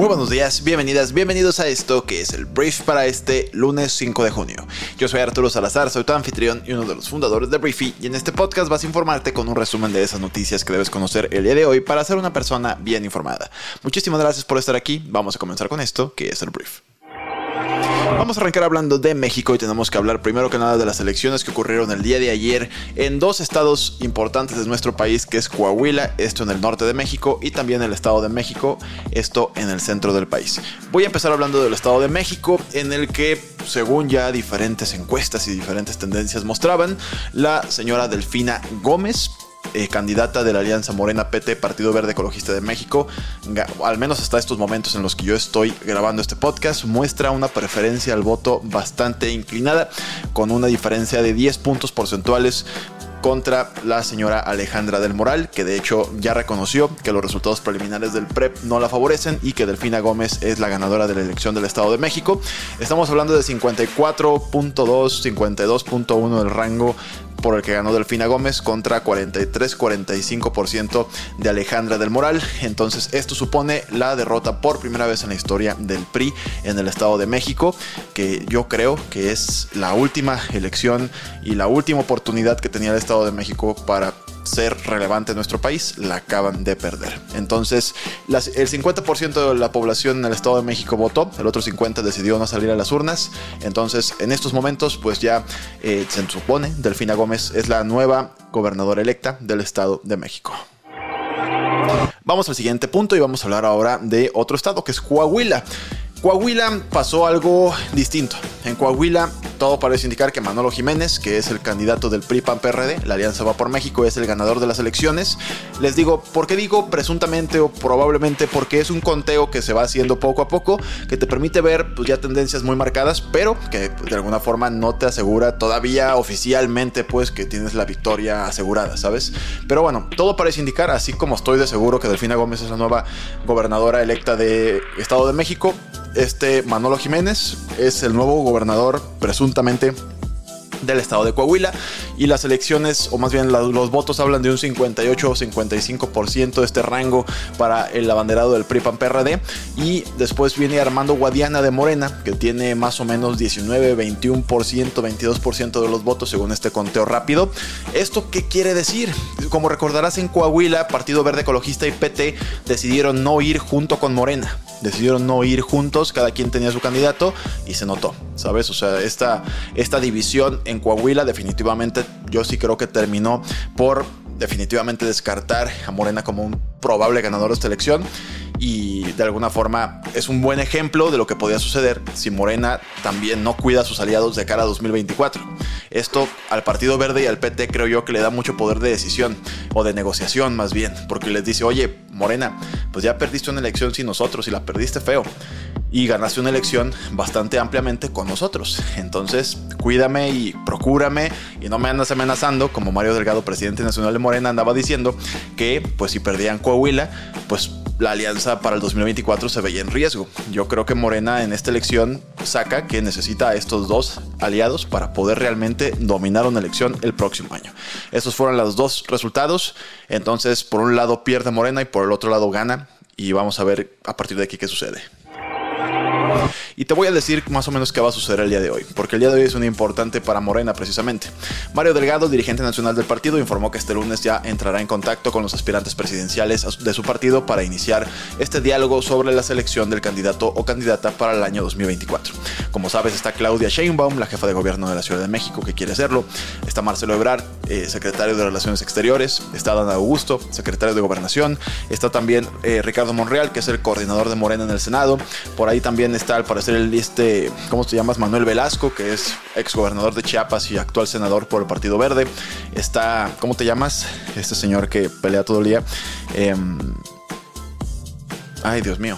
Muy buenos días, bienvenidas, bienvenidos a esto que es el brief para este lunes 5 de junio. Yo soy Arturo Salazar, soy tu anfitrión y uno de los fundadores de Briefy y en este podcast vas a informarte con un resumen de esas noticias que debes conocer el día de hoy para ser una persona bien informada. Muchísimas gracias por estar aquí, vamos a comenzar con esto que es el brief. Vamos a arrancar hablando de México y tenemos que hablar primero que nada de las elecciones que ocurrieron el día de ayer en dos estados importantes de nuestro país, que es Coahuila, esto en el norte de México, y también el estado de México, esto en el centro del país. Voy a empezar hablando del estado de México, en el que, según ya diferentes encuestas y diferentes tendencias mostraban, la señora Delfina Gómez eh, candidata de la Alianza Morena PT, Partido Verde Ecologista de México, al menos hasta estos momentos en los que yo estoy grabando este podcast, muestra una preferencia al voto bastante inclinada, con una diferencia de 10 puntos porcentuales contra la señora Alejandra del Moral, que de hecho ya reconoció que los resultados preliminares del PREP no la favorecen y que Delfina Gómez es la ganadora de la elección del Estado de México. Estamos hablando de 54.2, 52.1 del rango por el que ganó Delfina Gómez contra 43-45% de Alejandra del Moral. Entonces esto supone la derrota por primera vez en la historia del PRI en el Estado de México, que yo creo que es la última elección y la última oportunidad que tenía el Estado de México para ser relevante en nuestro país, la acaban de perder. Entonces, el 50% de la población en el Estado de México votó, el otro 50% decidió no salir a las urnas. Entonces, en estos momentos, pues ya eh, se supone, Delfina Gómez es la nueva gobernadora electa del Estado de México. Vamos al siguiente punto y vamos a hablar ahora de otro estado que es Coahuila. Coahuila pasó algo distinto. En Coahuila todo parece indicar que Manolo Jiménez, que es el candidato del PRI-PAN-PRD, la Alianza Va por México, es el ganador de las elecciones. Les digo, ¿por qué digo presuntamente o probablemente? Porque es un conteo que se va haciendo poco a poco, que te permite ver pues, ya tendencias muy marcadas, pero que de alguna forma no te asegura todavía oficialmente pues que tienes la victoria asegurada, ¿sabes? Pero bueno, todo parece indicar, así como estoy de seguro que Delfina Gómez es la nueva gobernadora electa de Estado de México, este Manolo Jiménez es el nuevo gobernador presuntamente del estado de Coahuila y las elecciones o más bien los votos hablan de un 58 o 55% de este rango para el abanderado del PRI PAN PRD y después viene Armando Guadiana de Morena que tiene más o menos 19 21% 22% de los votos según este conteo rápido. Esto qué quiere decir como recordarás en Coahuila Partido Verde Ecologista y PT decidieron no ir junto con Morena decidieron no ir juntos, cada quien tenía su candidato y se notó, ¿sabes? O sea, esta, esta división en Coahuila definitivamente yo sí creo que terminó por definitivamente descartar a Morena como un probable ganador de esta elección y de alguna forma es un buen ejemplo de lo que podría suceder si Morena también no cuida a sus aliados de cara a 2024. Esto al Partido Verde y al PT creo yo que le da mucho poder de decisión o de negociación más bien, porque les dice, oye, Morena, pues ya perdiste una elección sin nosotros y la perdiste feo y ganaste una elección bastante ampliamente con nosotros. Entonces, cuídame y procúrame y no me andas amenazando, como Mario Delgado, presidente nacional de Morena, andaba diciendo que, pues si perdían Coahuila, pues la alianza para el 2024 se veía en riesgo. Yo creo que Morena en esta elección saca que necesita a estos dos aliados para poder realmente dominar una elección el próximo año. Esos fueron los dos resultados. Entonces, por un lado pierde Morena y por el otro lado gana. Y vamos a ver a partir de aquí qué sucede. Y te voy a decir más o menos qué va a suceder el día de hoy, porque el día de hoy es un importante para Morena precisamente. Mario Delgado, dirigente nacional del partido, informó que este lunes ya entrará en contacto con los aspirantes presidenciales de su partido para iniciar este diálogo sobre la selección del candidato o candidata para el año 2024. Como sabes, está Claudia Sheinbaum, la jefa de gobierno de la Ciudad de México, que quiere hacerlo. Está Marcelo Ebrard, eh, secretario de Relaciones Exteriores. Está Dan Augusto, secretario de Gobernación. Está también eh, Ricardo Monreal, que es el coordinador de Morena en el Senado. Por ahí también está, al parecer, el este, ¿cómo te llamas? Manuel Velasco, que es ex gobernador de Chiapas y actual senador por el Partido Verde. Está, ¿cómo te llamas? Este señor que pelea todo el día. Em, ay, Dios mío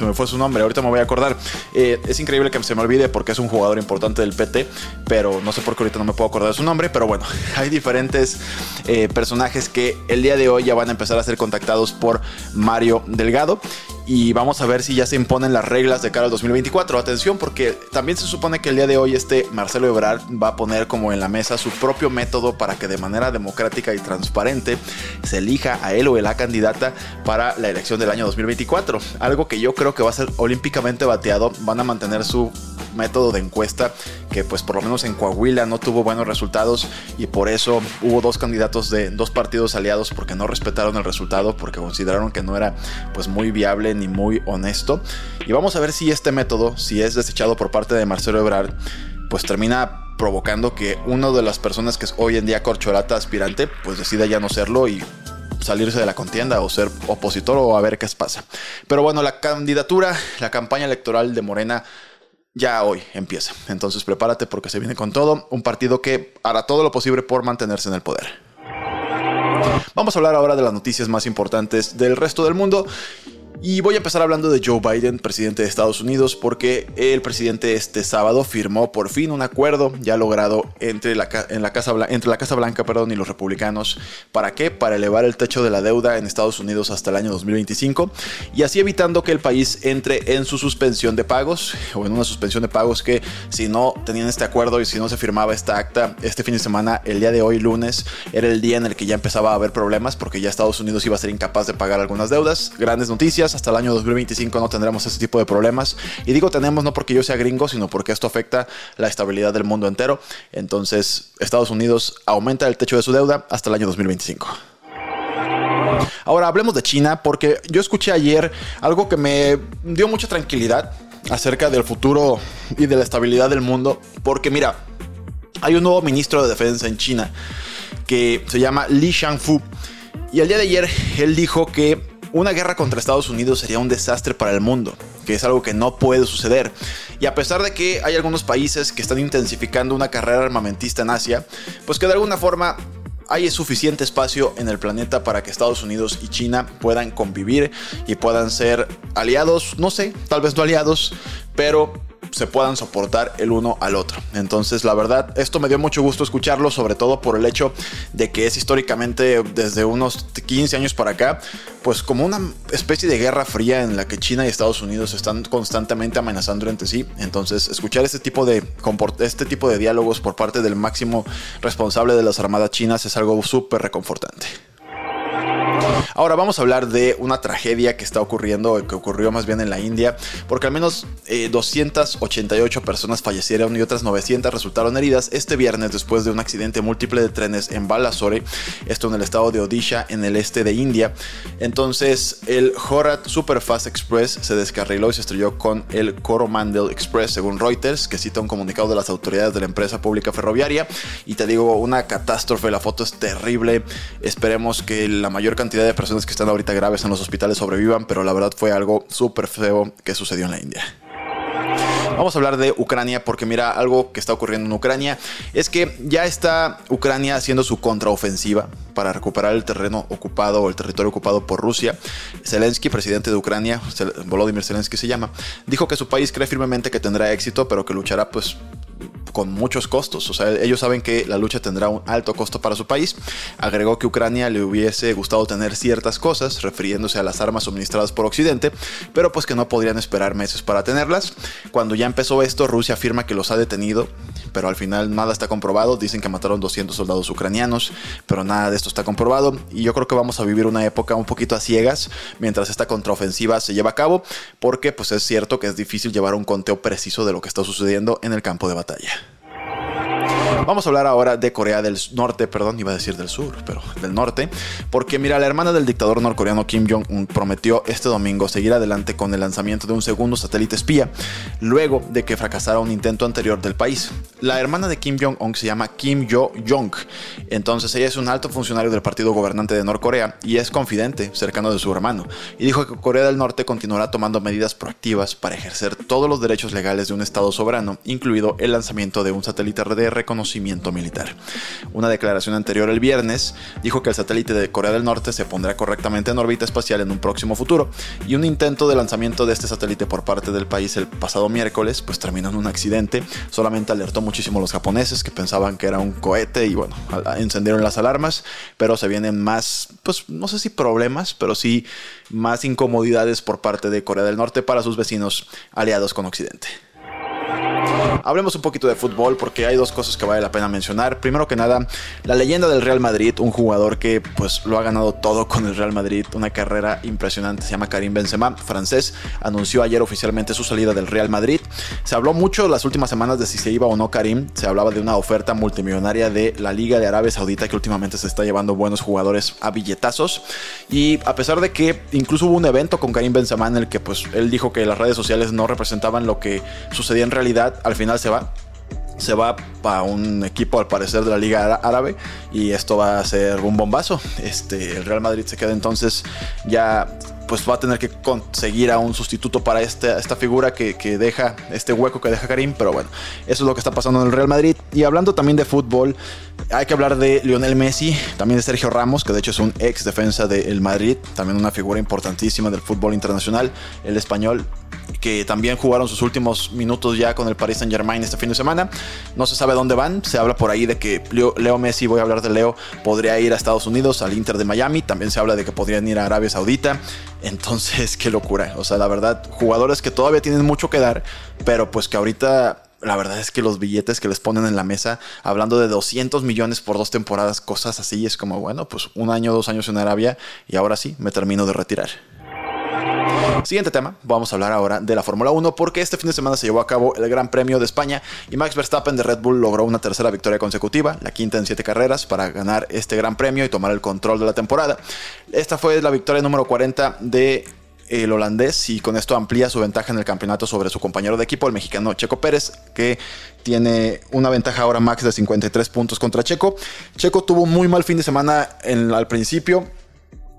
se me fue su nombre, ahorita me voy a acordar. Eh, es increíble que se me olvide porque es un jugador importante del PT, pero no sé por qué ahorita no me puedo acordar de su nombre, pero bueno, hay diferentes eh, personajes que el día de hoy ya van a empezar a ser contactados por Mario Delgado y vamos a ver si ya se imponen las reglas de cara al 2024. Atención, porque también se supone que el día de hoy este Marcelo Ebrard va a poner como en la mesa su propio método para que de manera democrática y transparente se elija a él o la candidata para la elección del año 2024. Algo que yo creo que va a ser olímpicamente bateado. Van a mantener su método de encuesta que pues por lo menos en Coahuila no tuvo buenos resultados y por eso hubo dos candidatos de dos partidos aliados porque no respetaron el resultado porque consideraron que no era pues muy viable ni muy honesto. Y vamos a ver si este método, si es desechado por parte de Marcelo Ebrard, pues termina provocando que una de las personas que es hoy en día corcholata aspirante, pues decida ya no serlo y salirse de la contienda o ser opositor o a ver qué pasa. Pero bueno, la candidatura, la campaña electoral de Morena ya hoy empieza. Entonces prepárate porque se viene con todo. Un partido que hará todo lo posible por mantenerse en el poder. Vamos a hablar ahora de las noticias más importantes del resto del mundo. Y voy a empezar hablando de Joe Biden, presidente de Estados Unidos, porque el presidente este sábado firmó por fin un acuerdo ya logrado entre la, en la Casa, entre la Casa Blanca perdón, y los republicanos. ¿Para qué? Para elevar el techo de la deuda en Estados Unidos hasta el año 2025 y así evitando que el país entre en su suspensión de pagos o en una suspensión de pagos que si no tenían este acuerdo y si no se firmaba esta acta este fin de semana, el día de hoy lunes, era el día en el que ya empezaba a haber problemas porque ya Estados Unidos iba a ser incapaz de pagar algunas deudas. Grandes noticias hasta el año 2025 no tendremos ese tipo de problemas. Y digo tenemos no porque yo sea gringo, sino porque esto afecta la estabilidad del mundo entero. Entonces, Estados Unidos aumenta el techo de su deuda hasta el año 2025. Ahora hablemos de China porque yo escuché ayer algo que me dio mucha tranquilidad acerca del futuro y de la estabilidad del mundo. Porque mira, hay un nuevo ministro de defensa en China que se llama Li Shangfu. Y el día de ayer él dijo que una guerra contra Estados Unidos sería un desastre para el mundo, que es algo que no puede suceder. Y a pesar de que hay algunos países que están intensificando una carrera armamentista en Asia, pues que de alguna forma hay suficiente espacio en el planeta para que Estados Unidos y China puedan convivir y puedan ser aliados, no sé, tal vez no aliados, pero se puedan soportar el uno al otro. Entonces, la verdad, esto me dio mucho gusto escucharlo, sobre todo por el hecho de que es históricamente desde unos 15 años para acá, pues como una especie de guerra fría en la que China y Estados Unidos están constantemente amenazando entre sí. Entonces, escuchar este tipo de este tipo de diálogos por parte del máximo responsable de las armadas chinas es algo súper reconfortante. Ahora vamos a hablar de una tragedia que está ocurriendo, que ocurrió más bien en la India, porque al menos 288 eh, personas fallecieron y otras 900 resultaron heridas este viernes después de un accidente múltiple de trenes en Balasore, esto en el estado de Odisha, en el este de India. Entonces, el Horat Superfast Express se descarriló y se estrelló con el Coromandel Express, según Reuters, que cita un comunicado de las autoridades de la empresa pública ferroviaria. Y te digo, una catástrofe, la foto es terrible. Esperemos que la mayor cantidad de personas que están ahorita graves en los hospitales sobrevivan, pero la verdad fue algo súper feo que sucedió en la India. Vamos a hablar de Ucrania porque mira, algo que está ocurriendo en Ucrania es que ya está Ucrania haciendo su contraofensiva para recuperar el terreno ocupado o el territorio ocupado por Rusia. Zelensky, presidente de Ucrania, Volodymyr Zelensky se llama, dijo que su país cree firmemente que tendrá éxito, pero que luchará pues con muchos costos. O sea, ellos saben que la lucha tendrá un alto costo para su país. Agregó que Ucrania le hubiese gustado tener ciertas cosas, refiriéndose a las armas suministradas por Occidente, pero pues que no podrían esperar meses para tenerlas. Cuando ya empezó esto, Rusia afirma que los ha detenido, pero al final nada está comprobado. Dicen que mataron 200 soldados ucranianos, pero nada de esto está comprobado. Y yo creo que vamos a vivir una época un poquito a ciegas mientras esta contraofensiva se lleva a cabo, porque pues es cierto que es difícil llevar un conteo preciso de lo que está sucediendo en el campo de batalla. Vamos a hablar ahora de Corea del Norte, perdón, iba a decir del sur, pero del norte, porque mira, la hermana del dictador norcoreano Kim Jong-un prometió este domingo seguir adelante con el lanzamiento de un segundo satélite espía, luego de que fracasara un intento anterior del país. La hermana de Kim Jong-un se llama Kim Yo-jong, entonces ella es un alto funcionario del partido gobernante de Norcorea y es confidente, cercano de su hermano, y dijo que Corea del Norte continuará tomando medidas proactivas para ejercer todos los derechos legales de un Estado soberano, incluido el lanzamiento de un satélite de reconocimiento militar. Una declaración anterior el viernes dijo que el satélite de Corea del Norte se pondrá correctamente en órbita espacial en un próximo futuro y un intento de lanzamiento de este satélite por parte del país el pasado miércoles pues terminó en un accidente, solamente alertó muchísimo a los japoneses que pensaban que era un cohete y bueno, encendieron las alarmas, pero se vienen más, pues no sé si problemas, pero sí más incomodidades por parte de Corea del Norte para sus vecinos aliados con Occidente. Hablemos un poquito de fútbol porque hay dos cosas que vale la pena mencionar. Primero que nada, la leyenda del Real Madrid, un jugador que pues lo ha ganado todo con el Real Madrid, una carrera impresionante, se llama Karim Benzema, francés, anunció ayer oficialmente su salida del Real Madrid. Se habló mucho las últimas semanas de si se iba o no Karim, se hablaba de una oferta multimillonaria de la Liga de Arabia Saudita que últimamente se está llevando buenos jugadores a billetazos y a pesar de que incluso hubo un evento con Karim Benzema en el que pues él dijo que las redes sociales no representaban lo que sucedía en realidad, al final se va se va para un equipo al parecer de la Liga Árabe y esto va a ser un bombazo. Este, el Real Madrid se queda entonces ya pues va a tener que conseguir a un sustituto para este, esta figura que, que, deja este hueco que deja Karim, pero bueno, eso es lo que está pasando en el Real Madrid. Y hablando también de fútbol, hay que hablar de Lionel Messi, también de Sergio Ramos, que de hecho es un ex defensa del Madrid, también una figura importantísima del fútbol internacional, el español que también jugaron sus últimos minutos ya con el Paris Saint Germain este fin de semana. No se sabe dónde van, se habla por ahí de que Leo, Messi, voy a hablar de Leo, podría ir a Estados Unidos, al Inter de Miami, también se habla de que podrían ir a Arabia Saudita, entonces qué locura, o sea, la verdad, jugadores que todavía tienen mucho que dar, pero pues que ahorita la verdad es que los billetes que les ponen en la mesa, hablando de 200 millones por dos temporadas, cosas así, es como, bueno, pues un año, dos años en Arabia y ahora sí, me termino de retirar. Siguiente tema, vamos a hablar ahora de la Fórmula 1 porque este fin de semana se llevó a cabo el Gran Premio de España y Max Verstappen de Red Bull logró una tercera victoria consecutiva, la quinta en siete carreras para ganar este Gran Premio y tomar el control de la temporada. Esta fue la victoria número 40 de el holandés y con esto amplía su ventaja en el campeonato sobre su compañero de equipo, el mexicano Checo Pérez, que tiene una ventaja ahora max de 53 puntos contra Checo. Checo tuvo un muy mal fin de semana al principio,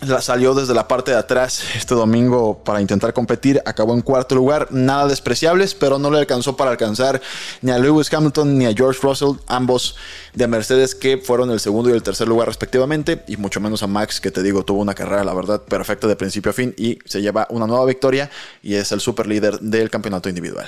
la salió desde la parte de atrás este domingo para intentar competir, acabó en cuarto lugar, nada despreciables, pero no le alcanzó para alcanzar ni a Lewis Hamilton ni a George Russell, ambos de Mercedes que fueron el segundo y el tercer lugar respectivamente, y mucho menos a Max que te digo tuvo una carrera la verdad perfecta de principio a fin y se lleva una nueva victoria y es el super líder del campeonato individual.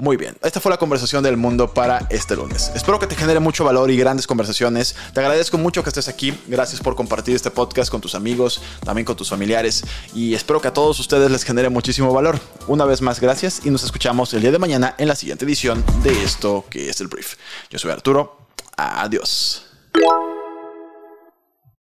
Muy bien, esta fue la conversación del mundo para este lunes. Espero que te genere mucho valor y grandes conversaciones. Te agradezco mucho que estés aquí. Gracias por compartir este podcast con tus amigos, también con tus familiares. Y espero que a todos ustedes les genere muchísimo valor. Una vez más, gracias y nos escuchamos el día de mañana en la siguiente edición de esto que es el brief. Yo soy Arturo. Adiós.